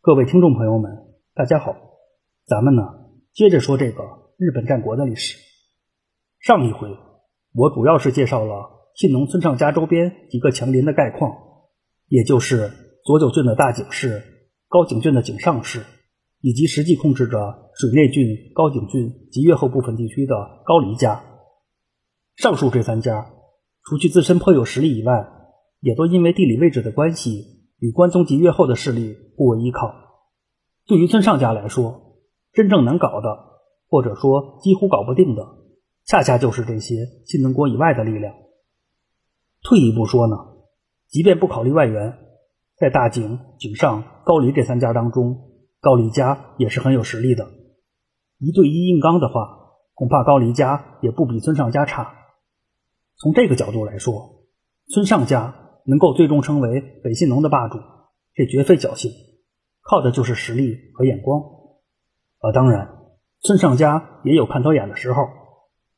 各位听众朋友们，大家好，咱们呢接着说这个日本战国的历史。上一回我主要是介绍了信浓村上家周边几个强邻的概况，也就是佐久郡的大井氏、高井郡的井上氏，以及实际控制着水内郡、高井郡及越后部分地区的高梨家。上述这三家，除去自身颇有实力以外，也都因为地理位置的关系，与关宗及越后的势力互为依靠。对于村上家来说，真正能搞的，或者说几乎搞不定的，恰恰就是这些信浓国以外的力量。退一步说呢，即便不考虑外援，在大井、井上、高梨这三家当中，高梨家也是很有实力的。一对一硬刚的话，恐怕高梨家也不比村上家差。从这个角度来说，村上家能够最终成为北信农的霸主，这绝非侥幸，靠的就是实力和眼光。啊，当然，村上家也有看走眼的时候，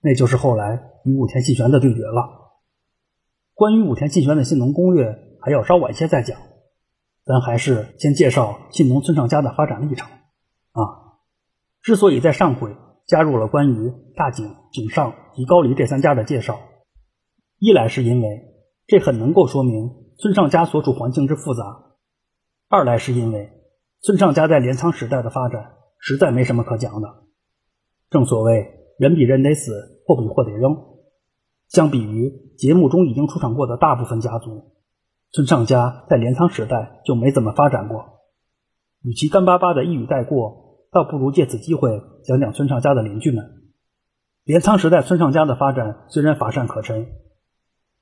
那就是后来与武田信玄的对决了。关于武田信玄的信农攻略，还要稍晚些再讲，咱还是先介绍信农村上家的发展历程。啊，之所以在上回加入了关于大井、井上及高梨这三家的介绍。一来是因为这很能够说明村上家所处环境之复杂，二来是因为村上家在镰仓时代的发展实在没什么可讲的。正所谓人比人得死，货比货得扔。相比于节目中已经出场过的大部分家族，村上家在镰仓时代就没怎么发展过。与其干巴巴的一语带过，倒不如借此机会讲讲村上家的邻居们。镰仓时代村上家的发展虽然乏善可陈。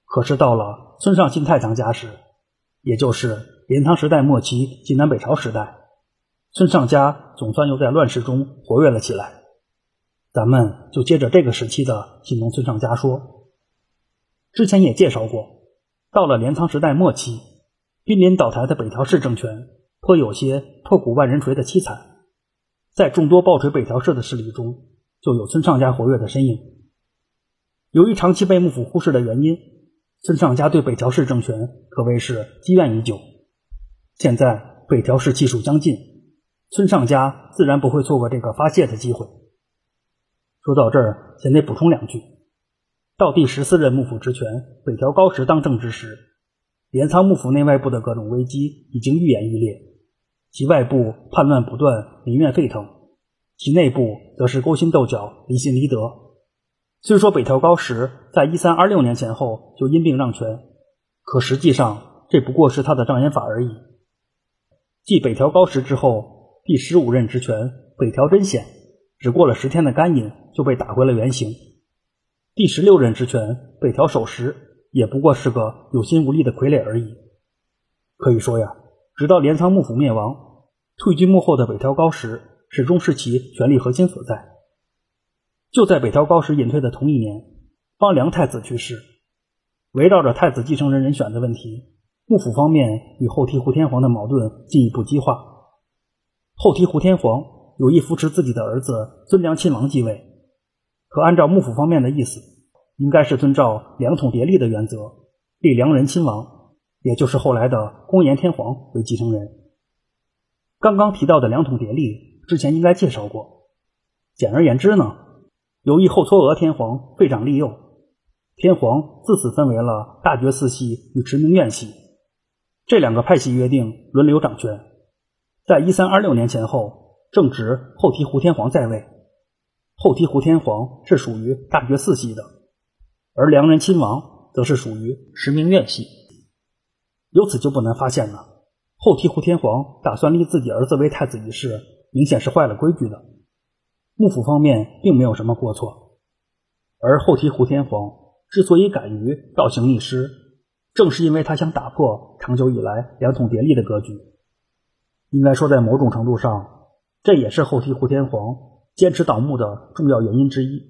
可是到了村上信太堂家时，也就是镰仓时代末期及南北朝时代，村上家总算又在乱世中活跃了起来。咱们就接着这个时期的信农村上家说。之前也介绍过，到了镰仓时代末期，濒临倒台的北条氏政权颇有些破鼓万人锤的凄惨，在众多暴锤北条氏的势力中，就有村上家活跃的身影。由于长期被幕府忽视的原因。村上家对北条氏政权可谓是积怨已久。现在北条氏气数将尽，村上家自然不会错过这个发泄的机会。说到这儿，先得补充两句：到第十四任幕府职权北条高时当政之时，镰仓幕府内外部的各种危机已经愈演愈烈，其外部叛乱不断，民怨沸腾；其内部则是勾心斗角，离心离德。虽说北条高时在一三二六年前后就因病让权，可实际上这不过是他的障眼法而已。继北条高时之后，第十五任职权北条真显只过了十天的干瘾就被打回了原形。第十六任职权北条守时也不过是个有心无力的傀儡而已。可以说呀，直到镰仓幕府灭亡，退居幕后的北条高时始终是其权力核心所在。就在北条高时隐退的同一年，方良太子去世。围绕着太子继承人人选的问题，幕府方面与后醍醐天皇的矛盾进一步激化。后醍醐天皇有意扶持自己的儿子尊良亲王继位，可按照幕府方面的意思，应该是遵照两统叠立的原则，立良人亲王，也就是后来的公延天皇为继承人。刚刚提到的两统叠立，之前应该介绍过。简而言之呢？由于后嵯峨天皇废长立幼，天皇自此分为了大觉寺系与持明院系这两个派系，约定轮流掌权。在一三二六年前后，正值后醍醐天皇在位，后醍醐天皇是属于大觉寺系的，而良人亲王则是属于持明院系。由此就不难发现了，后醍醐天皇打算立自己儿子为太子一事，明显是坏了规矩的。幕府方面并没有什么过错，而后醍醐天皇之所以敢于倒行逆施，正是因为他想打破长久以来两统叠立的格局。应该说，在某种程度上，这也是后醍醐天皇坚持倒幕的重要原因之一。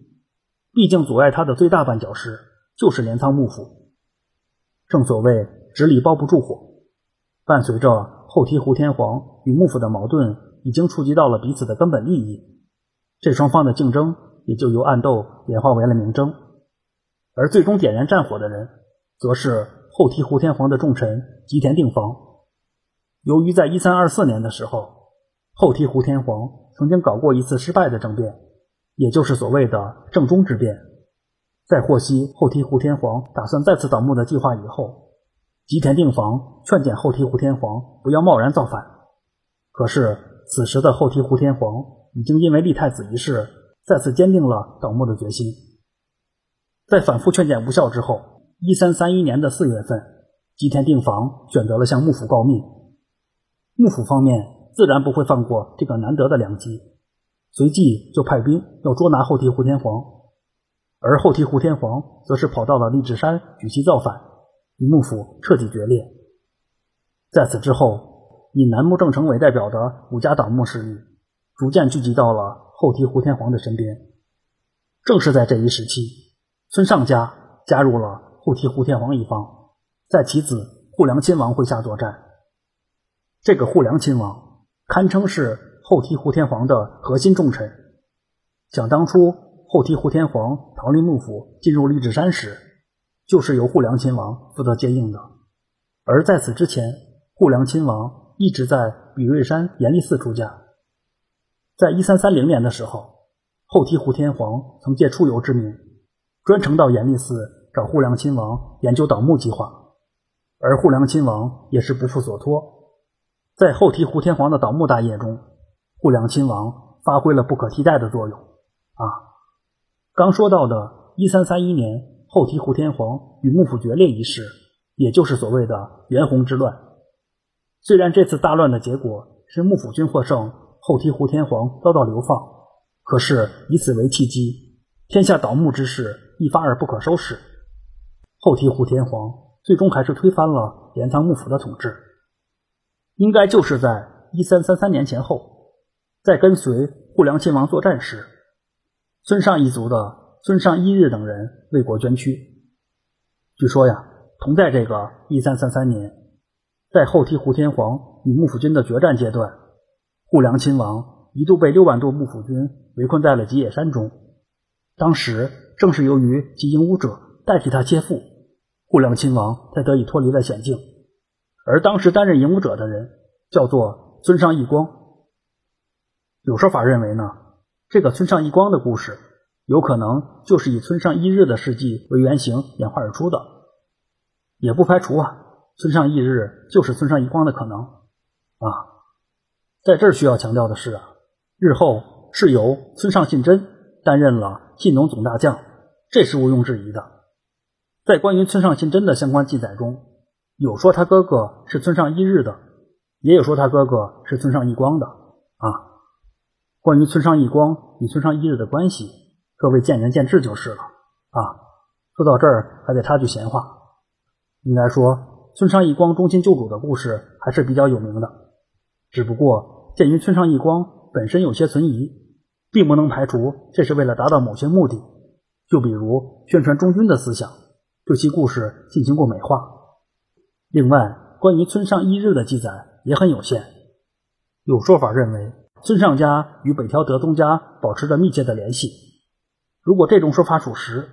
毕竟，阻碍他的最大绊脚石就是镰仓幕府。正所谓“纸里包不住火”，伴随着后醍醐天皇与幕府的矛盾已经触及到了彼此的根本利益。这双方的竞争也就由暗斗演化为了明争，而最终点燃战火的人，则是后醍醐天皇的重臣吉田定房。由于在一三二四年的时候，后醍醐天皇曾经搞过一次失败的政变，也就是所谓的正中之变。在获悉后醍醐天皇打算再次倒幕的计划以后，吉田定房劝谏后醍醐天皇不要贸然造反。可是此时的后醍醐天皇已经因为立太子一事，再次坚定了倒幕的决心。在反复劝谏无效之后，一三三一年的四月份，吉田定房选择了向幕府告密。幕府方面自然不会放过这个难得的良机，随即就派兵要捉拿后醍醐天皇。而后醍醐天皇则是跑到了立志山举旗造反，与幕府彻底决裂。在此之后，以南木正成为代表的武家党幕势力逐渐聚集到了后醍醐天皇的身边。正是在这一时期。孙尚家加入了后醍醐天皇一方，在其子护良亲王麾下作战。这个护良亲王堪称是后醍醐天皇的核心重臣。想当初后醍醐天皇逃离幕府进入立志山时，就是由护良亲王负责接应的。而在此之前，护良亲王一直在比瑞山严立寺出家。在一三三零年的时候，后醍醐天皇曾借出游之名。专程到严立寺找护良亲王研究倒幕计划，而护良亲王也是不负所托，在后醍醐天皇的倒幕大业中，护良亲王发挥了不可替代的作用。啊，刚说到的1331年后醍醐天皇与幕府决裂一事，也就是所谓的元弘之乱。虽然这次大乱的结果是幕府军获胜，后醍醐天皇遭到流放，可是以此为契机。天下倒幕之势一发而不可收拾，后醍醐天皇最终还是推翻了镰仓幕府的统治。应该就是在一三三三年前后，在跟随护良亲王作战时，孙尚一族的孙尚一日等人为国捐躯。据说呀，同在这个一三三三年，在后醍醐天皇与幕府军的决战阶段，护良亲王一度被六万多幕府军围困在了吉野山中。当时正是由于吉影武者代替他切腹，护良亲王才得以脱离了险境。而当时担任影武者的人叫做村上义光。有说法认为呢，这个村上义光的故事有可能就是以村上一日的事迹为原型演化而出的，也不排除啊，村上一日就是村上义光的可能啊。在这儿需要强调的是啊，日后是由村上信真担任了。信农总大将，这是毋庸置疑的。在关于村上信真的相关记载中，有说他哥哥是村上一日的，也有说他哥哥是村上义光的。啊，关于村上义光与村上一日的关系，各位见仁见智就是了。啊，说到这儿还得插句闲话，应该说村上义光忠心救主的故事还是比较有名的，只不过鉴于村上义光本身有些存疑。并不能排除这是为了达到某些目的，就比如宣传忠君的思想，对其故事进行过美化。另外，关于村上一日的记载也很有限，有说法认为村上家与北条德宗家保持着密切的联系。如果这种说法属实，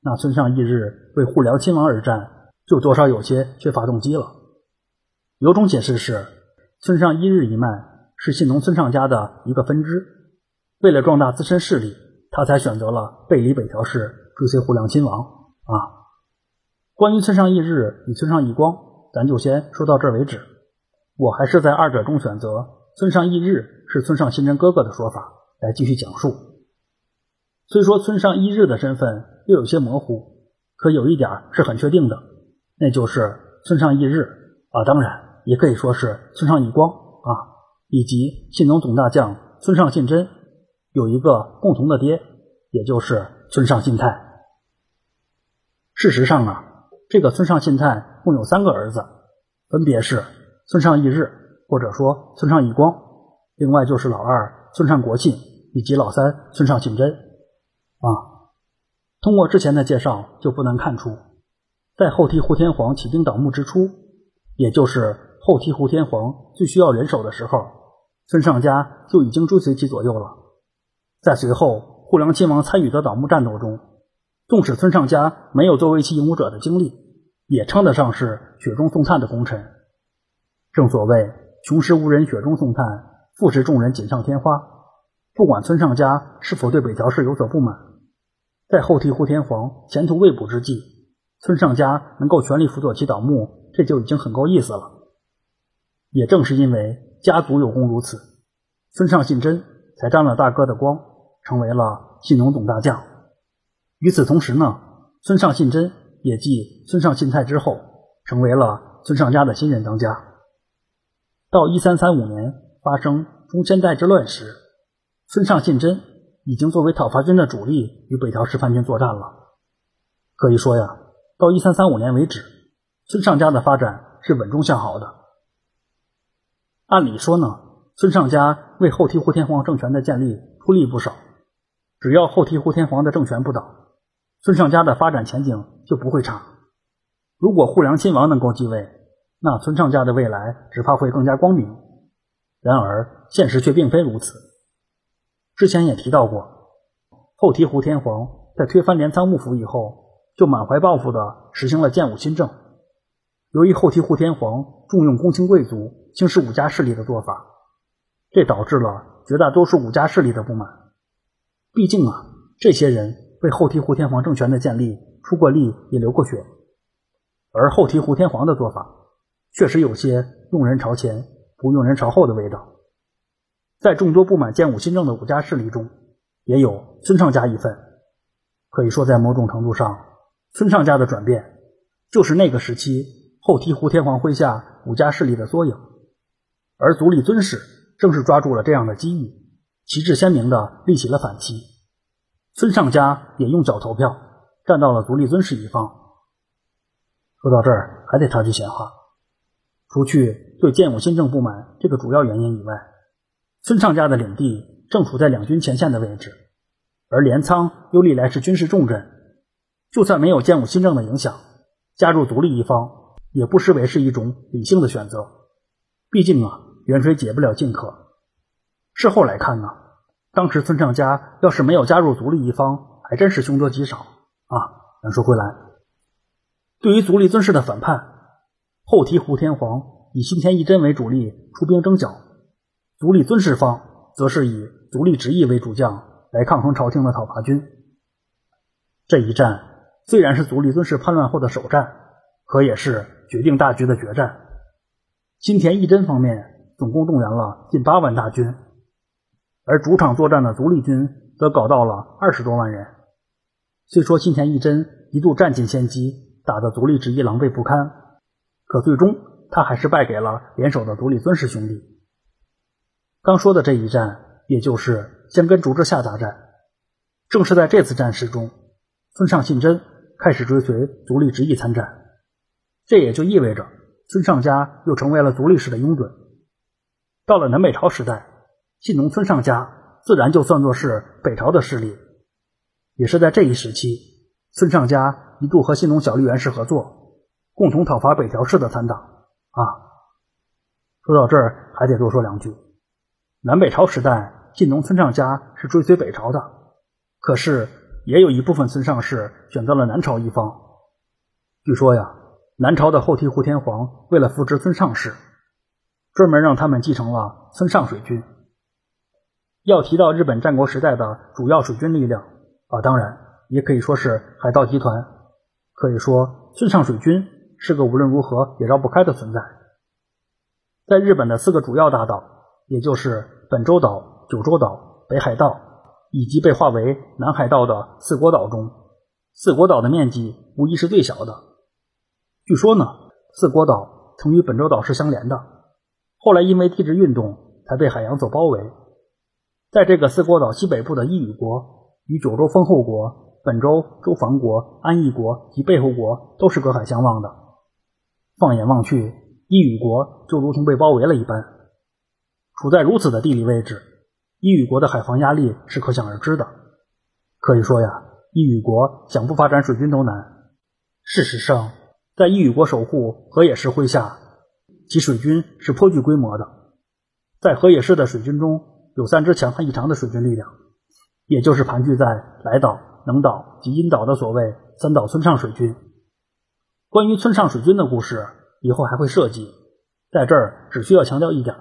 那村上一日为护良亲王而战，就多少有些缺乏动机了。有种解释是，村上一日一脉是信农村上家的一个分支。为了壮大自身势力，他才选择了背离北条氏，追随护良亲王。啊，关于村上一日与村上义光，咱就先说到这儿为止。我还是在二者中选择村上一日是村上信真哥哥的说法来继续讲述。虽说村上一日的身份又有些模糊，可有一点是很确定的，那就是村上一日啊，当然也可以说是村上义光啊，以及信农总大将村上信真。有一个共同的爹，也就是村上信太。事实上啊，这个村上信太共有三个儿子，分别是村上义日，或者说村上义光，另外就是老二村上国信以及老三村上信真。啊，通过之前的介绍，就不难看出，在后醍醐天皇起兵倒幕之初，也就是后醍醐天皇最需要人手的时候，村上家就已经追随其左右了。在随后护良亲王参与的倒幕战斗中，纵使村上家没有作为其影武者的经历，也称得上是雪中送炭的功臣。正所谓穷时无人雪中送炭，富时众人锦上添花。不管村上家是否对北条氏有所不满，在后醍醐天皇前途未卜之际，村上家能够全力辅佐其倒幕，这就已经很够意思了。也正是因为家族有功如此，村上信真才沾了大哥的光，成为了信农总大将。与此同时呢，村上信真也继村上信太之后，成为了村上家的新任当家。到一三三五年发生中千代之乱时，村上信真已经作为讨伐军的主力与北条氏叛军作战了。可以说呀，到一三三五年为止，村上家的发展是稳中向好的。按理说呢，村上家为后醍醐天皇政权的建立出力不少。只要后醍醐天皇的政权不倒，村上家的发展前景就不会差。如果护良亲王能够继位，那村上家的未来只怕会更加光明。然而现实却并非如此。之前也提到过，后醍醐天皇在推翻镰仓幕府以后，就满怀抱负的实行了建武新政。由于后醍醐天皇重用公卿贵族、轻视武家势力的做法，这导致了绝大多数武家势力的不满。毕竟啊，这些人为后醍醐天皇政权的建立出过力，也流过血。而后醍醐天皇的做法，确实有些用人朝前，不用人朝后的味道。在众多不满建武新政的武家势力中，也有村上家一份。可以说，在某种程度上，村上家的转变，就是那个时期。后醍醐天皇麾下武家势力的缩影，而足利尊氏正是抓住了这样的机遇，旗帜鲜明地立起了反旗。村上家也用脚投票，站到了足利尊氏一方。说到这儿，还得插句闲话：除去对建武新政不满这个主要原因以外，村上家的领地正处在两军前线的位置，而镰仓又历来是军事重镇，就算没有建武新政的影响，加入独立一方。也不失为是一种理性的选择，毕竟啊，远水解不了近渴。事后来看呢，当时村上家要是没有加入足利一方，还真是凶多吉少啊。咱说回来，对于足利尊氏的反叛，后醍醐天皇以新田义贞为主力出兵征剿，足利尊氏方则是以足利直义为主将来抗衡朝廷的讨伐军。这一战虽然是足利尊氏叛乱后的首战，可也是。决定大局的决战，新田义贞方面总共动员了近八万大军，而主场作战的足利军则搞到了二十多万人。虽说新田义贞一度占尽先机，打得足利直义狼狈不堪，可最终他还是败给了联手的足利尊氏兄弟。刚说的这一战，也就是先跟竹之下大战，正是在这次战事中，村上信真开始追随足利直义参战。这也就意味着村上家又成为了独立式的拥趸。到了南北朝时代，信农村上家自然就算作是北朝的势力。也是在这一时期，村上家一度和信农小笠原氏合作，共同讨伐北条氏的残党。啊，说到这儿还得多说两句。南北朝时代，信农村上家是追随北朝的，可是也有一部分村上氏选择了南朝一方。据说呀。南朝的后醍醐天皇为了扶植村上氏，专门让他们继承了村上水军。要提到日本战国时代的主要水军力量啊，当然也可以说是海盗集团。可以说，村上水军是个无论如何也绕不开的存在。在日本的四个主要大岛，也就是本州岛、九州岛、北海道，以及被划为南海道的四国岛中，四国岛的面积无疑是最小的。据说呢，四国岛曾与本州岛是相连的，后来因为地质运动才被海洋所包围。在这个四国岛西北部的伊予国与九州丰后国、本州周防国、安艺国及背后国都是隔海相望的。放眼望去，伊予国就如同被包围了一般。处在如此的地理位置，伊予国的海防压力是可想而知的。可以说呀，伊予国想不发展水军都难。事实上。在伊予国守护河野氏麾下，其水军是颇具规模的。在河野氏的水军中有三支强悍异常的水军力量，也就是盘踞在来岛、能岛及阴岛的所谓三岛村上水军。关于村上水军的故事，以后还会涉及，在这儿只需要强调一点，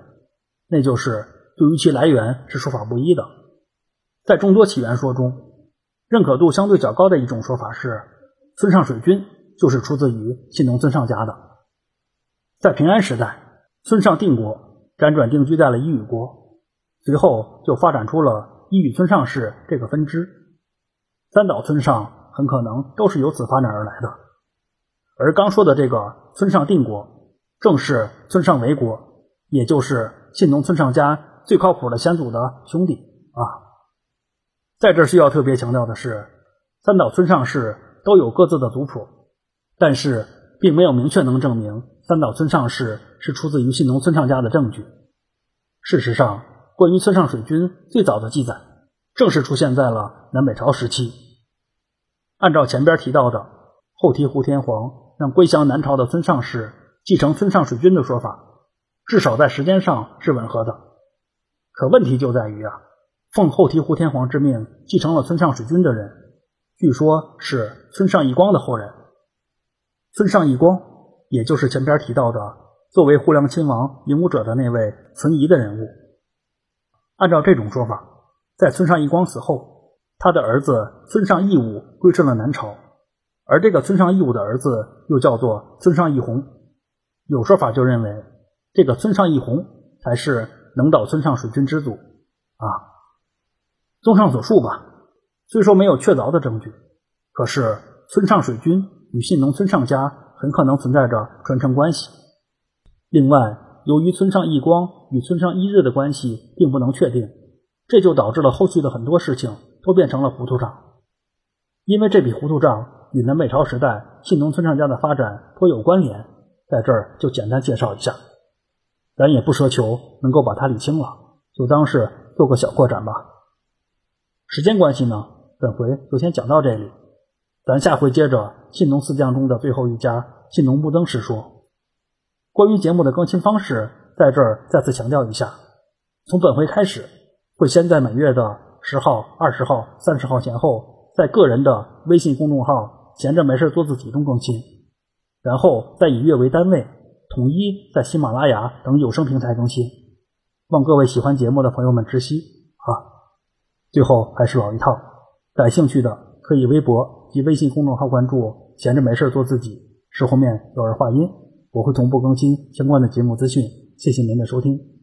那就是对于其来源是说法不一的。在众多起源说中，认可度相对较高的一种说法是，村上水军就是出自于信浓村上家的。在平安时代，村上定国辗转定居在了伊予国，随后就发展出了伊予村上氏这个分支。三岛村上很可能都是由此发展而来的。而刚说的这个村上定国，正是村上为国，也就是信浓村上家最靠谱的先祖的兄弟啊。在这需要特别强调的是，三岛村上氏都有各自的族谱，但是并没有明确能证明三岛村上氏是出自于信浓村上家的证据。事实上，关于村上水军最早的记载，正是出现在了南北朝时期。按照前边提到的后醍醐天皇让归降南朝的村上氏继承村上水军的说法，至少在时间上是吻合的。可问题就在于啊。奉后醍醐天皇之命继承了村上水军的人，据说是村上义光的后人。村上义光，也就是前边提到的作为护良亲王影武者的那位存疑的人物。按照这种说法，在村上义光死后，他的儿子村上义武归顺了南朝，而这个村上义武的儿子又叫做村上义弘。有说法就认为，这个村上义弘才是能导村上水军之祖啊。综上所述吧，虽说没有确凿的证据，可是村上水军与信浓村上家很可能存在着传承关系。另外，由于村上义光与村上义日的关系并不能确定，这就导致了后续的很多事情都变成了糊涂账。因为这笔糊涂账与南北朝时代信浓村上家的发展颇有关联，在这儿就简单介绍一下。咱也不奢求能够把它理清了，就当是做个小扩展吧。时间关系呢，本回就先讲到这里，咱下回接着信浓四将中的最后一家信浓木登时说。关于节目的更新方式，在这儿再次强调一下：从本回开始，会先在每月的十号、二十号、三十号前后，在个人的微信公众号“闲着没事做自己”中更新，然后再以月为单位，统一在喜马拉雅等有声平台更新。望各位喜欢节目的朋友们知悉啊。最后还是老一套，感兴趣的可以微博及微信公众号关注“闲着没事做自己”，是后面有人话音，我会同步更新相关的节目资讯。谢谢您的收听。